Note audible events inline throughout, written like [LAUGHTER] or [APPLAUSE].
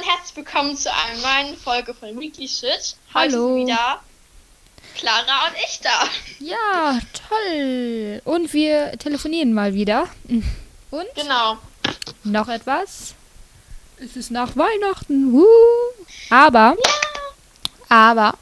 und herzlich willkommen zu einer neuen Folge von Weekly Shit. Heute Hallo. sind wieder Clara und ich da. Ja, toll. Und wir telefonieren mal wieder. Und Genau. noch etwas. Es ist nach Weihnachten. Woo. Aber, aber,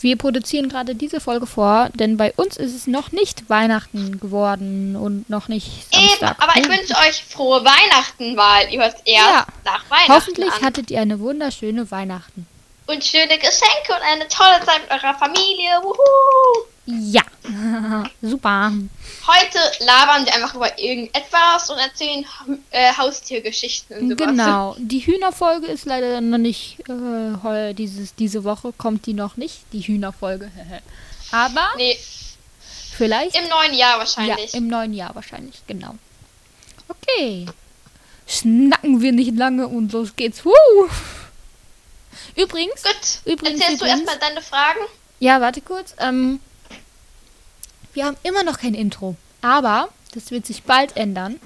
wir produzieren gerade diese Folge vor, denn bei uns ist es noch nicht Weihnachten geworden und noch nicht Eben, Samstag. aber ich wünsche euch frohe Weihnachten, weil ihr hört erst Ja. nach Weihnachten Hoffentlich an. hattet ihr eine wunderschöne Weihnachten. Und schöne Geschenke und eine tolle Zeit mit eurer Familie. Wuhu. Ja, super. Heute labern wir einfach über irgendetwas und erzählen äh, Haustiergeschichten und sowas. Genau. [LAUGHS] Die Hühnerfolge ist leider noch nicht äh, dieses diese Woche kommt die noch nicht, die Hühnerfolge. [LAUGHS] Aber Nee, vielleicht im neuen Jahr ja, wahrscheinlich. im neuen Jahr wahrscheinlich, genau. Okay. Schnacken wir nicht lange und los geht's. Woo! Übrigens, Gut, Übrigens, erzählst du übrigens- erstmal deine Fragen? ja, warte kurz. Ähm, wir haben immer noch kein Intro, aber das wird sich bald ändern.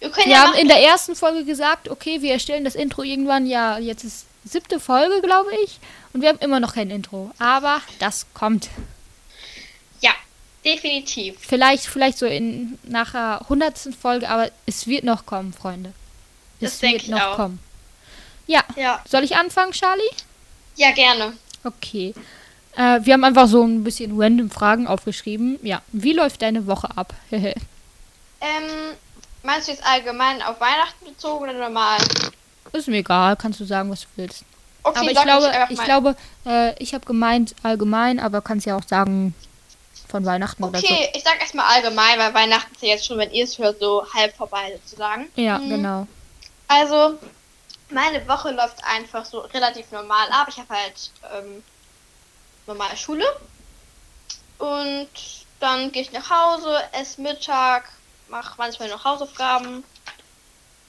Wir Wir ja haben in der ersten Folge gesagt, okay, wir erstellen das Intro irgendwann, ja, jetzt ist siebte Folge, glaube ich. Und wir haben immer noch kein Intro. Aber das kommt. ja, definitiv. Vielleicht, vielleicht so in nachher hundertsten Folge, aber es wird noch kommen, Freunde. Das Es denk wird ich noch auch. kommen. Ja, Ja, soll ich anfangen, Charlie? ja gerne. Okay. Äh, wir haben einfach so ein bisschen random Fragen aufgeschrieben. Ja, wie läuft deine Woche ab? [LAUGHS] Ähm, meinst du jetzt allgemein auf Weihnachten bezogen oder normal? Ist mir egal, kannst du sagen, was du willst. Okay, aber ich glaube, ich mal. glaube, äh, ich habe gemeint allgemein, aber kannst ja auch sagen von Weihnachten oder so. Okay, ich sag erstmal allgemein, weil Weihnachten ist ja jetzt schon, wenn ihr es hört, so halb vorbei sozusagen. Ja, Mhm. genau. Also, meine Woche läuft einfach so relativ normal ab. Ich habe halt ähm, normale Schule. Und dann gehe ich nach Hause, esse Mittag, mache manchmal noch Hausaufgaben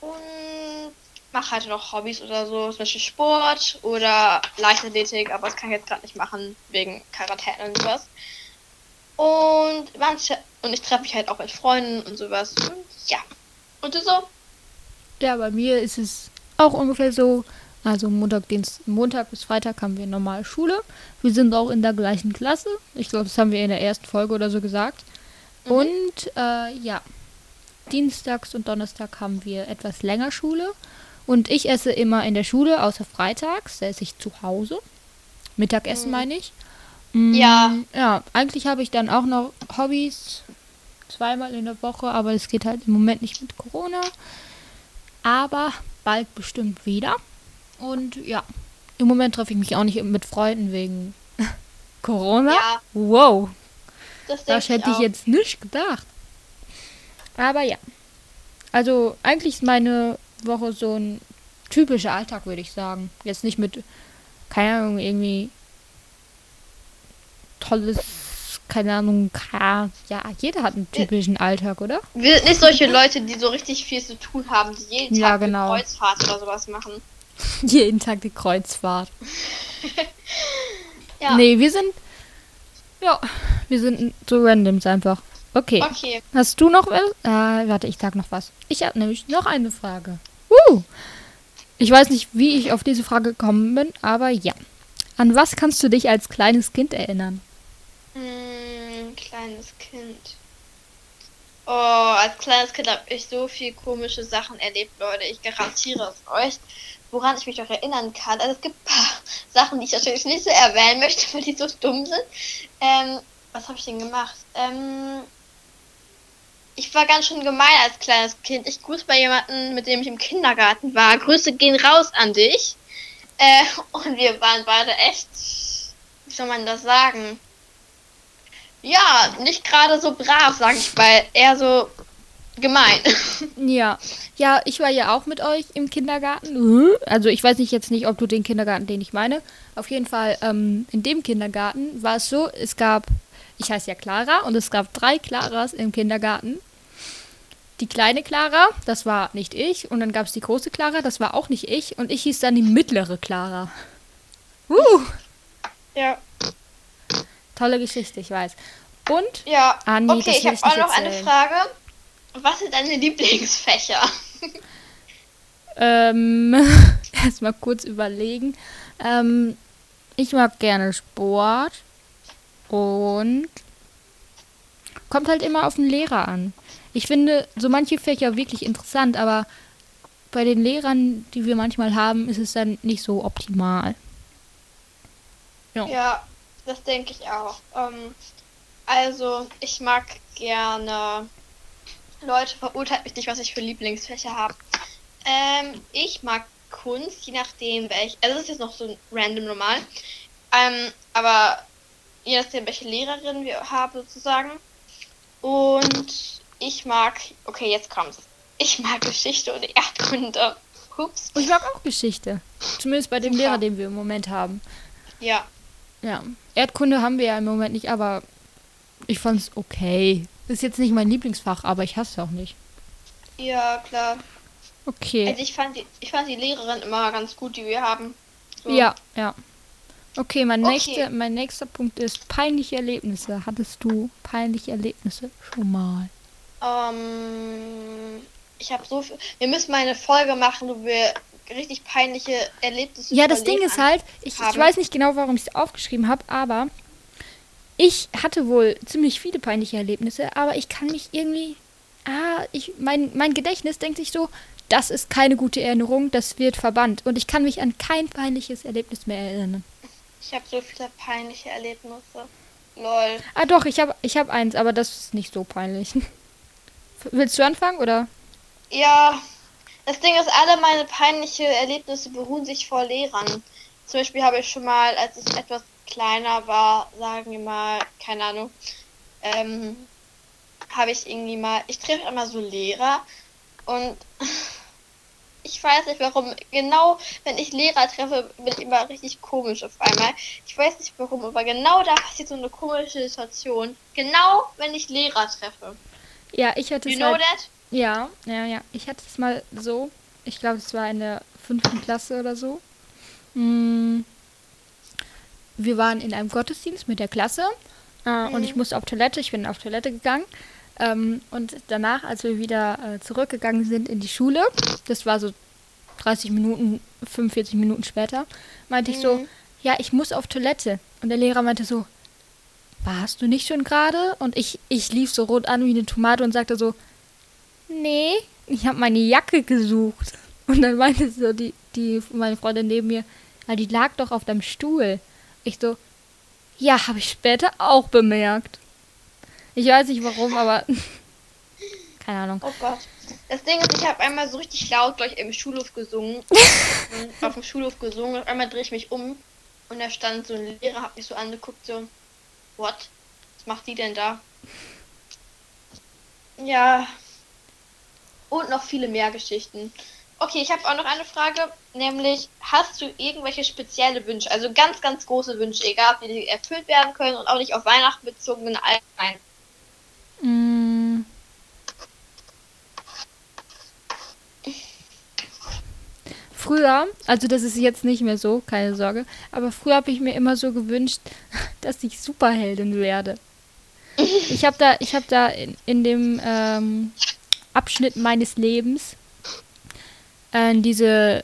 und mache halt noch Hobbys oder so, zum Beispiel Sport oder Leichtathletik, aber das kann ich jetzt gerade nicht machen, wegen Quarantäne und sowas. Und manche, und ich treffe mich halt auch mit Freunden und sowas. Und ja. Und du so? Ja, bei mir ist es auch ungefähr so. Also Montag, Dienst, Montag bis Freitag haben wir normale Schule. Wir sind auch in der gleichen Klasse. Ich glaube, das haben wir in der ersten Folge oder so gesagt. Mhm. Und äh, ja, Dienstags und Donnerstag haben wir etwas länger Schule. Und ich esse immer in der Schule, außer freitags. Da esse ich zu Hause. Mittagessen Mhm. meine ich. Mm, Ja. Ja, eigentlich habe ich dann auch noch Hobbys. Zweimal in der Woche, aber es geht halt im Moment nicht mit Corona. Aber bald bestimmt wieder. Und ja, im Moment treffe ich mich auch nicht mit Freunden wegen [LAUGHS] Corona. Ja, Wow, das das hätte ich auch. jetzt nicht gedacht. Aber ja. Also eigentlich ist meine Woche so ein typischer Alltag, würde ich sagen. Jetzt nicht mit, keine Ahnung, irgendwie tolles, keine Ahnung, ja, jeder hat einen typischen Alltag, oder? Wir sind nicht solche Leute, die so richtig viel zu tun haben, die jeden Ja, Tag genau. Kreuzfahrt oder sowas machen. [LAUGHS] Jeden Tag die Kreuzfahrt. Ja. Nee, wir sind, ja, wir sind so randoms einfach. Okay. Okay. Hast du noch was? Äh, warte, ich sag noch was. Ich habe nämlich noch eine Frage. Uh. Ich weiß nicht, wie ich auf diese Frage gekommen bin, aber ja. An was kannst du dich als kleines Kind erinnern? Hm, kleines Kind. Oh, als kleines Kind habe ich so viel komische Sachen erlebt, Leute. Ich garantiere es euch. Woran ich mich noch erinnern kann. Also es gibt ein paar [LAUGHS] Sachen, die ich natürlich nicht so erwähnen möchte, weil die so dumm sind. Ähm, was habe ich denn gemacht? Ähm, ich war ganz schön gemein als kleines Kind. Ich grüße bei jemandem, mit dem ich im Kindergarten war. Grüße gehen raus an dich. Äh, [LAUGHS] und wir waren beide echt, wie soll man das sagen? Ja, nicht gerade so brav, sag ich mal. Eher so gemein. Ja. Ja, ich war ja auch mit euch im Kindergarten. Also ich weiß nicht jetzt nicht, ob du den Kindergarten, den ich meine. Auf jeden Fall, ähm, in dem Kindergarten war es so, es gab, ich heiße ja Clara und es gab drei Claras im Kindergarten. Die kleine Clara, das war nicht ich. Und dann gab es die große Clara, das war auch nicht ich. Und ich hieß dann die mittlere Clara. Uh, Ja. tolle Geschichte, ich weiß. Und Ja. Ah, nee, okay, ich habe auch noch eine erzählen. Frage. Was sind deine Lieblingsfächer? Ähm, [LAUGHS] erstmal kurz überlegen. Ähm, ich mag gerne Sport und kommt halt immer auf den Lehrer an. Ich finde so manche Fächer wirklich interessant, aber bei den Lehrern, die wir manchmal haben, ist es dann nicht so optimal. Ja, ja das denke ich auch. Ähm, also, ich mag gerne Leute, verurteilt mich nicht, was ich für Lieblingsfächer habe. Ähm, ich mag Kunst, je nachdem welch. Also, das ist jetzt noch so random normal. Ähm, aber je nachdem, welche Lehrerin wir haben, sozusagen. Und ich mag. Okay, jetzt kommt's. Ich mag Geschichte und Erdkunde. Ups. Und ich mag auch Geschichte. Zumindest bei dem. Lehrer, den wir im Moment haben. Ja. Ja. Erdkunde haben wir ja im Moment nicht, aber ich fand's okay. Ist jetzt nicht mein Lieblingsfach, aber ich hasse es auch nicht. Ja, klar. Okay. Also ich fand die, ich fand die Lehrerin immer ganz gut, die wir haben. So. Ja, ja. Okay, mein, okay. Nächster, mein nächster Punkt ist peinliche Erlebnisse. Hattest du peinliche Erlebnisse schon mal? Ähm, ich habe so viel. Wir müssen mal eine Folge machen, wo wir richtig peinliche Erlebnisse Ja, das Ding ist halt, ich, ich weiß nicht genau, warum ich es aufgeschrieben habe, aber ich hatte wohl ziemlich viele peinliche Erlebnisse, aber ich kann mich irgendwie. Ah, ich, mein, mein Gedächtnis denkt sich so, das ist keine gute Erinnerung, das wird verbannt. Und ich kann mich an kein peinliches Erlebnis mehr erinnern. Ich habe so viele peinliche Erlebnisse. Lol. Ah doch, ich habe ich hab eins, aber das ist nicht so peinlich. [LAUGHS] Willst du anfangen oder? Ja, das Ding ist, alle meine peinliche Erlebnisse beruhen sich vor Lehrern. Zum Beispiel habe ich schon mal, als ich etwas kleiner war, sagen wir mal, keine Ahnung, ähm, habe ich irgendwie mal, ich treffe immer so Lehrer und [LAUGHS] ich weiß nicht warum, genau wenn ich Lehrer treffe, bin ich immer richtig komisch auf einmal. Ich weiß nicht warum, aber genau da passiert so eine komische Situation. Genau wenn ich Lehrer treffe. Ja, ich hatte es. You know halt, that? Ja, ja, ja. Ich hatte es mal so. Ich glaube, es war in der fünften Klasse oder so. Mm. Wir waren in einem Gottesdienst mit der Klasse äh, mhm. und ich musste auf Toilette. Ich bin auf Toilette gegangen. Ähm, und danach, als wir wieder äh, zurückgegangen sind in die Schule, das war so 30 Minuten, 45 Minuten später, meinte mhm. ich so, mhm. ja, ich muss auf Toilette. Und der Lehrer meinte so, warst du nicht schon gerade? Und ich, ich lief so rot an wie eine Tomate und sagte so, nee, ich habe meine Jacke gesucht. Und dann meinte so die, die, meine Freundin neben mir, ja, die lag doch auf deinem Stuhl. Ich so, ja, habe ich später auch bemerkt. Ich weiß nicht warum, aber [LAUGHS] keine Ahnung. Oh Gott. Das Ding ist, ich habe einmal so richtig laut gleich im Schulhof gesungen. [LAUGHS] auf dem Schulhof gesungen. Auf einmal drehe ich mich um und da stand so ein Lehrer, hat mich so angeguckt, so, what? Was macht die denn da? Ja. Und noch viele mehr Geschichten. Okay, ich habe auch noch eine Frage, nämlich hast du irgendwelche spezielle Wünsche, also ganz, ganz große Wünsche, egal ob die erfüllt werden können und auch nicht auf Weihnachten bezogen, sondern allgemein? Mm. Früher, also das ist jetzt nicht mehr so, keine Sorge, aber früher habe ich mir immer so gewünscht, [LAUGHS] dass ich Superheldin werde. Ich habe da, ich habe da in, in dem ähm, Abschnitt meines Lebens äh, diese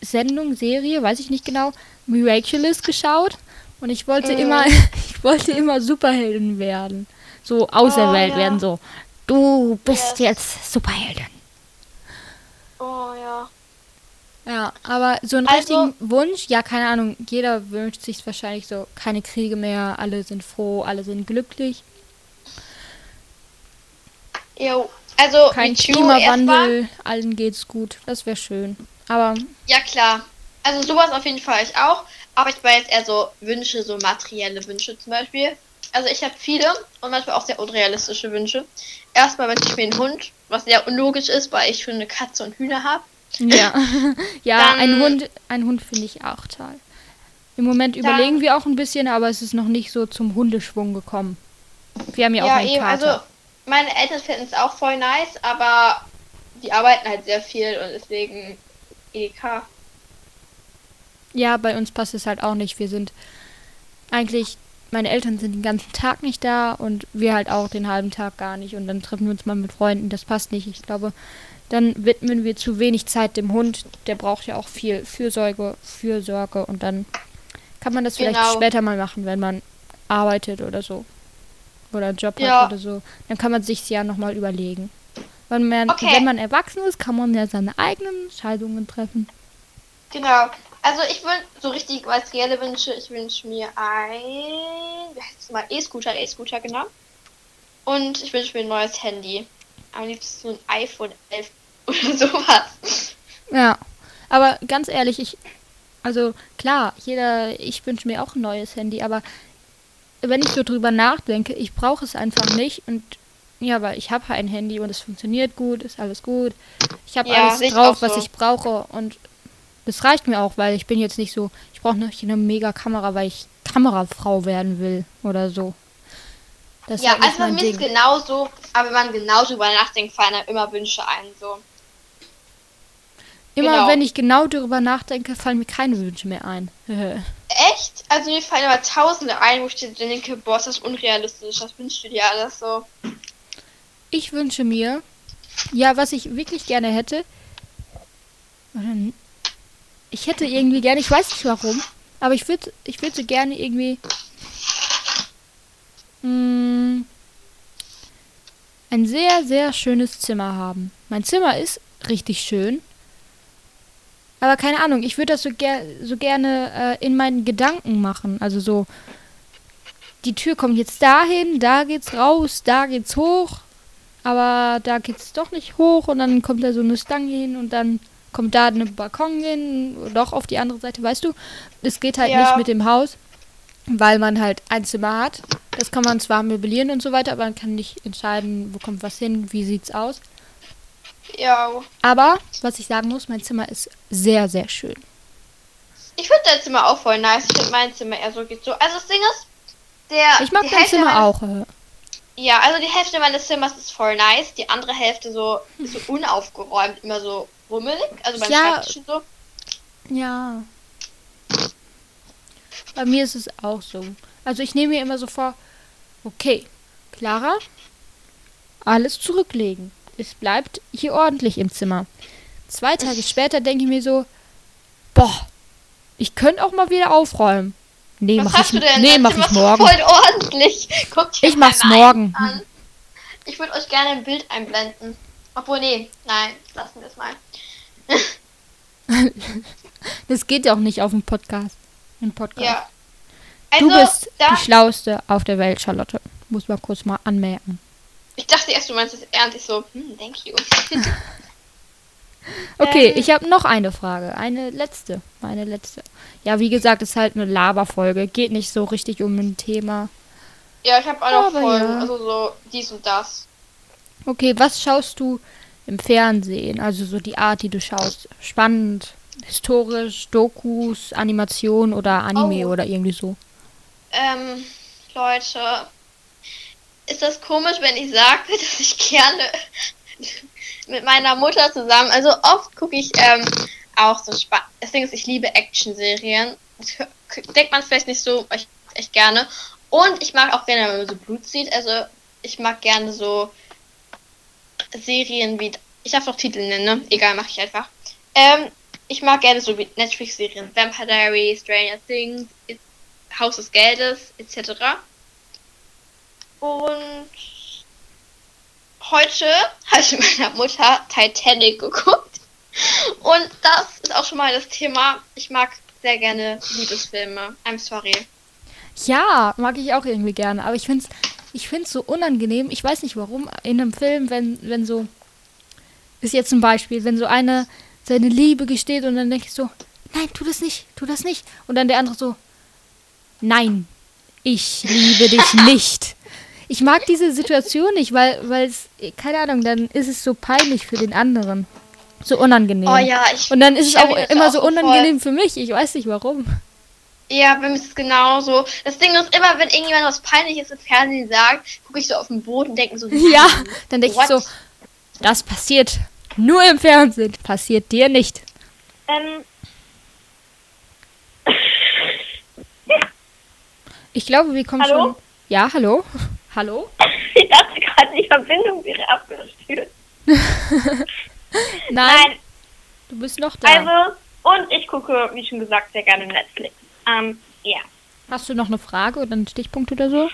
Sendung, Serie, weiß ich nicht genau, Miraculous geschaut und ich wollte äh. immer, [LAUGHS] ich wollte immer Superheldin werden, so auserwählt oh, ja. werden, so du bist yes. jetzt Superheldin. Oh ja. Ja, aber so einen also, richtigen Wunsch, ja, keine Ahnung, jeder wünscht sich wahrscheinlich so, keine Kriege mehr, alle sind froh, alle sind glücklich. Jo, also kein Klimawandel, allen geht's gut, das wäre schön. Aber ja klar, also sowas auf jeden Fall ich auch. Aber ich war jetzt eher so Wünsche, so materielle Wünsche zum Beispiel. Also ich habe viele und manchmal auch sehr unrealistische Wünsche. Erstmal wünsche ich mir einen Hund, was sehr unlogisch ist, weil ich schon eine Katze und Hühner habe. Ja, [LAUGHS] ja, dann, ein Hund, ein Hund finde ich auch toll. Im Moment dann, überlegen wir auch ein bisschen, aber es ist noch nicht so zum Hundeschwung gekommen. Wir haben ja, ja auch einen eben, Kater. Also meine Eltern finden es auch voll nice, aber die arbeiten halt sehr viel und deswegen EK. Ja, bei uns passt es halt auch nicht. Wir sind eigentlich, meine Eltern sind den ganzen Tag nicht da und wir halt auch den halben Tag gar nicht und dann treffen wir uns mal mit Freunden. Das passt nicht. Ich glaube, dann widmen wir zu wenig Zeit dem Hund. Der braucht ja auch viel Fürsorge, Fürsorge und dann kann man das vielleicht Genau. später mal machen, wenn man arbeitet oder so. Oder Job Ja. hat oder so. Dann kann man sich ja nochmal überlegen. Wenn man, Okay. wenn man erwachsen ist, kann man ja seine eigenen Entscheidungen treffen. Genau. Also ich wünsche so richtig als reelle Wünsche, ich wünsche mir ein, wie heißt es mal, E-Scooter, E-Scooter, genau. Und ich wünsche mir ein neues Handy. Am liebsten so ein iPhone 11 [LAUGHS] oder sowas. Ja, aber ganz ehrlich, ich, also klar, jeder, ich wünsche mir auch ein neues Handy, aber wenn ich so drüber nachdenke, ich brauche es einfach nicht und ja, aber ich habe ein Handy und es funktioniert gut, ist alles gut. Ich habe Ja, alles drauf, auch was so. ich brauche und das reicht mir auch, weil ich bin jetzt nicht so, ich brauche nicht eine mega Kamera, weil ich Kamerafrau werden will oder so. Das ja, also Ding. ist genauso, aber wenn man genau drüber nachdenkt, fallen einem immer Wünsche ein, so. Immer genau. wenn ich genau darüber nachdenke, fallen mir keine Wünsche mehr ein. [LAUGHS] Echt? Also mir fallen aber tausende ein, wo ich dir denke, boah, ist das unrealistisch, das wünschst du dir alles so. Ich wünsche mir, ja, was ich wirklich gerne hätte, n- ich hätte irgendwie gerne, ich weiß nicht warum, aber ich würde ich würde gerne irgendwie mh, ein sehr, sehr schönes Zimmer haben. Mein Zimmer ist richtig schön. Aber keine Ahnung, ich würde das so, ger so gerne äh, in meinen Gedanken machen. Also so, die Tür kommt jetzt dahin, da geht's raus, da geht's hoch. Aber da geht's doch nicht hoch und dann kommt da so eine Stange hin und dann kommt da eine Balkon hin, doch auf die andere Seite, weißt du? Es geht halt Ja. nicht mit dem Haus, weil man halt ein Zimmer hat. Das kann man zwar möblieren und so weiter, aber man kann nicht entscheiden, wo kommt was hin, wie sieht's aus. Ja. Aber, was ich sagen muss, mein Zimmer ist sehr, sehr schön. Ich finde dein Zimmer auch voll nice. Ich finde mein Zimmer eher so geht so. Also das Ding ist, der. Ich mag dein Hälfte Zimmer auch. äh. Ja, also die Hälfte meines Zimmers ist voll nice. Die andere Hälfte so, ist so [LAUGHS] unaufgeräumt, immer so rummelig. Also beim Ja. Schreibtisch so. Ja. Bei mir ist es auch so. Also ich nehme mir immer so vor, okay, Clara, alles zurücklegen. Es bleibt hier ordentlich im Zimmer. Zwei Tage später denke ich mir so, boah, ich könnte auch mal wieder aufräumen. Nee, Was mach ich, du denn? nee, mach ich morgen. Voll ordentlich. Guckt Ich mach's morgen. An. Ich würde euch gerne ein Bild einblenden. Obwohl, nee, nein, lassen wir es mal. [LAUGHS] Das geht ja auch nicht auf dem Podcast. Im Podcast. Ja. Also, du bist die Schlauste auf der Welt, Charlotte. Muss man kurz mal anmerken. Ich dachte erst, du meinst es ernst. Ich so, hm, thank you. [LAUGHS] Okay, Ähm. ich habe noch eine Frage. Eine letzte. Meine letzte. Ja, wie gesagt, ist halt eine Laberfolge. Geht nicht so richtig um ein Thema. ja, ich habe auch noch Aber Folgen. ja. Also so dies und das. Okay, was schaust du im Fernsehen? Also so die Art, die du schaust. Spannend, historisch, Dokus, Animation oder Anime Oh. oder irgendwie so. Ähm, Leute, ist das komisch, wenn ich sage, [LAUGHS] dass ich gerne mit meiner Mutter zusammen, also oft gucke ich ähm, auch so spannend. Das Ding ist, ich liebe Action-Serien. Denkt man vielleicht nicht so, aber ich echt gerne. Und ich mag auch gerne, wenn man so Blut sieht. Also ich mag gerne so Serien wie, ich darf doch Titel nennen, ne? Egal, mache ich einfach. Ähm, ich mag gerne so Netflix-Serien, Vampire Diaries, Stranger Things, Haus des Geldes, etc. Und heute habe ich mit meiner Mutter Titanic geguckt. Und das ist auch schon mal das Thema. Ich mag sehr gerne Liebesfilme. I'm sorry. Ja, mag ich auch irgendwie gerne. Aber ich finde es ich find's so unangenehm. Ich weiß nicht warum. In einem Film, wenn, wenn so. Ist jetzt zum Beispiel, wenn so eine seine Liebe gesteht und dann denke ich so, nein, tu das nicht, tu das nicht. Und dann der andere so, nein, ich liebe dich [LAUGHS] nicht. Ich mag diese Situation nicht, weil, weil es, keine Ahnung, dann ist es so peinlich für den anderen. So unangenehm. Oh ja, ich. Und dann ist es auch immer auch so voll- unangenehm für mich. Ich weiß nicht warum. Ja, bei mir ist es genauso. Das Ding ist immer, wenn irgendjemand was Peinliches im Fernsehen sagt, gucke ich so auf den Boden und denke so, [LAUGHS] Ja, nein, dann denke ich so, das passiert nur im Fernsehen, passiert dir nicht. Ähm, Ich glaube, wir kommen Hallo? schon. Ja, hallo? Hallo? Ich dachte gerade, die Verbindung wäre abgestürzt. [LAUGHS] Nein, Nein, du bist noch da. also, und ich gucke, wie schon gesagt, sehr gerne Netflix. Ähm, ja. Hast du noch eine Frage oder einen Stichpunkt oder so?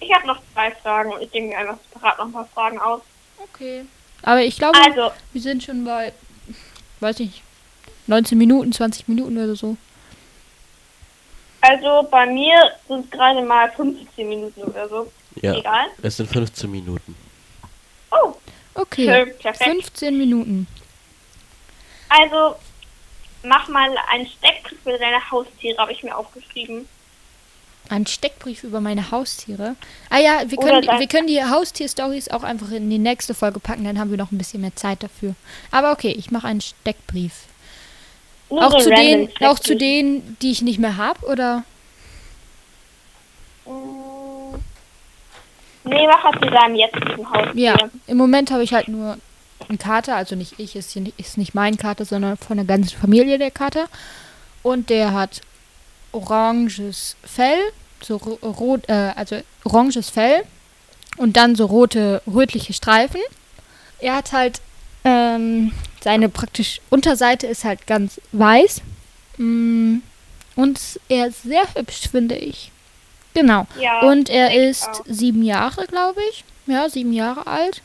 Ich habe noch zwei Fragen und ich denke mir einfach separat noch ein paar Fragen aus. Okay. Aber ich glaube, Also, wir sind schon bei, weiß ich, 19 Minuten, 20 Minuten oder so. also bei mir sind es gerade mal 15 Minuten oder so. Ja, Egal. es sind 15 Minuten. Oh, Okay. schön, perfekt. 15 Minuten. Also, mach mal einen Steckbrief für deine Haustiere, habe ich mir aufgeschrieben. Ein Steckbrief über meine Haustiere. Ah ja, wir können, wir können die Haustier-Stories auch einfach in die nächste Folge packen, dann haben wir noch ein bisschen mehr Zeit dafür. Aber okay, ich mache einen Steckbrief. Nur Auch so zu, denen, auch zu denen, die ich nicht mehr habe, oder? Mm. Nee, mach halt zu deinem jetzigen Haustier. Ja, im Moment habe ich halt nur einen Kater, also nicht ich, ist, hier nicht, ist nicht mein Kater, sondern von der ganzen Familie der Kater. Und der hat oranges Fell, so ro- rot, äh, also oranges Fell und dann so rote, rötliche Streifen. Er hat halt, ähm, seine praktisch Unterseite ist halt ganz weiß. Mm, und er ist sehr hübsch, finde ich. Genau. Ja, Und er ist auch. sieben Jahre, glaube ich. Ja, sieben Jahre alt.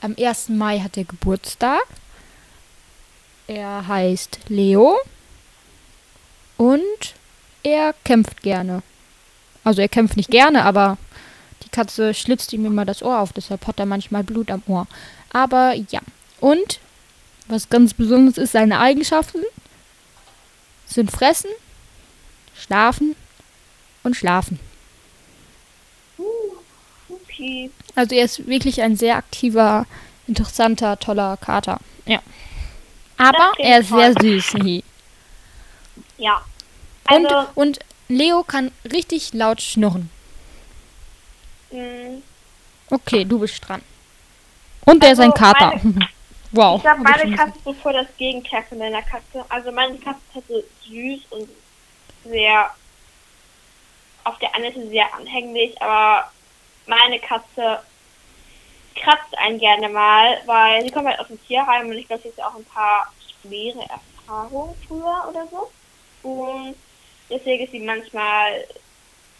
Am 1. Mai hat er Geburtstag. Er heißt Leo. Und er kämpft gerne. Also er kämpft nicht gerne, aber die Katze schlitzt ihm immer das Ohr auf, deshalb hat er manchmal Blut am Ohr. Aber ja. Und was ganz besonders ist, seine Eigenschaften sind fressen, schlafen und schlafen. Okay. Also er ist wirklich ein sehr aktiver, interessanter, toller Kater. Ja. Aber er ist sehr toll. süß. Hi. Ja. Und, Also, und Leo kann richtig laut schnurren. mh, Okay, du bist dran. Und er ist ein Also, Kater. [LAUGHS] wow. ich glaube, meine. Katze ist so voll das Gegenteil von deiner Katze. Also, meine Katze ist halt so süß und sehr auf der einen Seite sehr anhänglich, aber meine Katze kratzt einen gerne mal, weil sie kommt halt aus dem Tierheim und ich glaube, sie hat auch ein paar schwere Erfahrungen früher oder so. Und deswegen ist sie manchmal,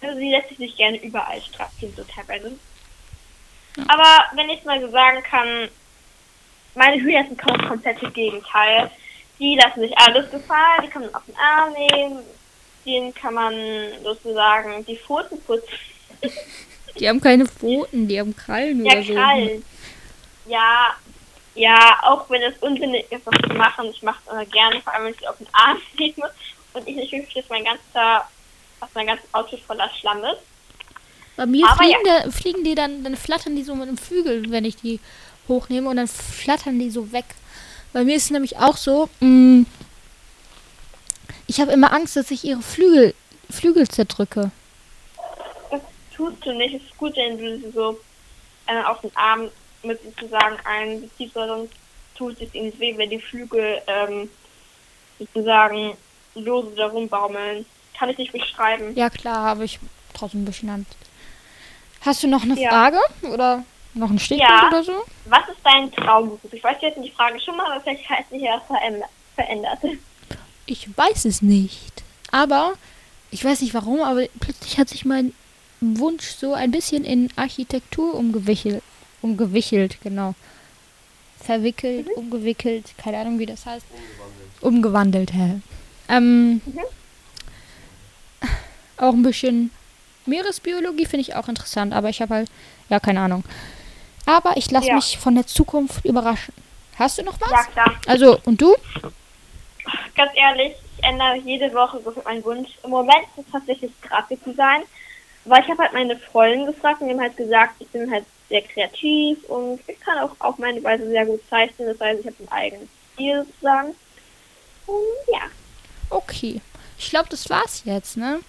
also sie lässt sich nicht gerne überall strapazieren, so teilweise. Aber wenn ich mal so sagen kann, meine Hühner sind kom komplette Gegenteil. Die lassen sich alles gefallen, die kann man auf den Arm nehmen, denen kann man sozusagen die Pfoten putzen. Die haben keine Pfoten, die haben Krallen Ja, oder so. Krallen. Ja, ja, auch wenn es unsinnig ist, das zu machen. Ich mache es aber gerne, vor allem wenn ich sie auf den Arm [LAUGHS] nehme und ich nicht möchte, dass mein ganzer, dass mein ganzes Auto voller Schlamm ist. Bei mir fliegen, da, fliegen die dann, dann flattern die so mit dem Flügel, wenn ich die hochnehme und dann flattern die so weg. Bei mir ist es nämlich auch so, mh, ich habe immer Angst, dass ich ihre Flügel, Flügel zerdrücke. Das tust du nicht. Es ist gut, wenn du sie so äh, auf den Arm mit sozusagen einbeziehst, weil sonst tut es ihnen weh, wenn die Flügel ähm, sozusagen lose darum baumeln. Kann ich nicht beschreiben. Ja klar, habe ich trotzdem ein bisschen Angst. Hast du noch eine Ja. Frage? Oder noch einen Stichpunkt Ja. oder so? Was ist dein Traumberuf? Ich weiß jetzt die Frage schon mal, aber vielleicht hat sich ja verändert. Ich weiß es nicht. Aber ich weiß nicht warum, aber plötzlich hat sich mein Wunsch so ein bisschen in Architektur umgewichelt. Umgewichelt, genau. Verwickelt, umgewickelt, keine Ahnung, wie das heißt. Umgewandelt, hä? Ähm, Auch ein bisschen Meeresbiologie finde ich auch interessant, aber ich habe halt, ja, keine Ahnung. Aber ich lasse Ja. mich von der Zukunft überraschen. Hast du noch was? Ja, klar. Also, und du? [LAUGHS] Ganz ehrlich, ich ändere jede Woche so meinen Wunsch. Im Moment ist es tatsächlich Grafikdesign, weil ich habe halt meine Freundin gefragt und die haben halt gesagt, ich bin halt sehr kreativ und ich kann auch auf meine Weise sehr gut zeichnen. Das heißt, ich habe einen eigenen Stil sozusagen. Und ja. Okay. Ich glaube, das war's jetzt, ne?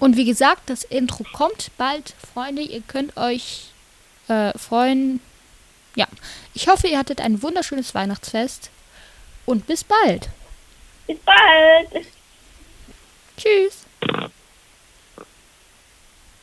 Und wie gesagt, das Intro kommt bald, Freunde. Ihr könnt euch äh, freuen. Ja. Ich hoffe, ihr hattet ein wunderschönes Weihnachtsfest. Und bis bald. Bis bald. Tschüss.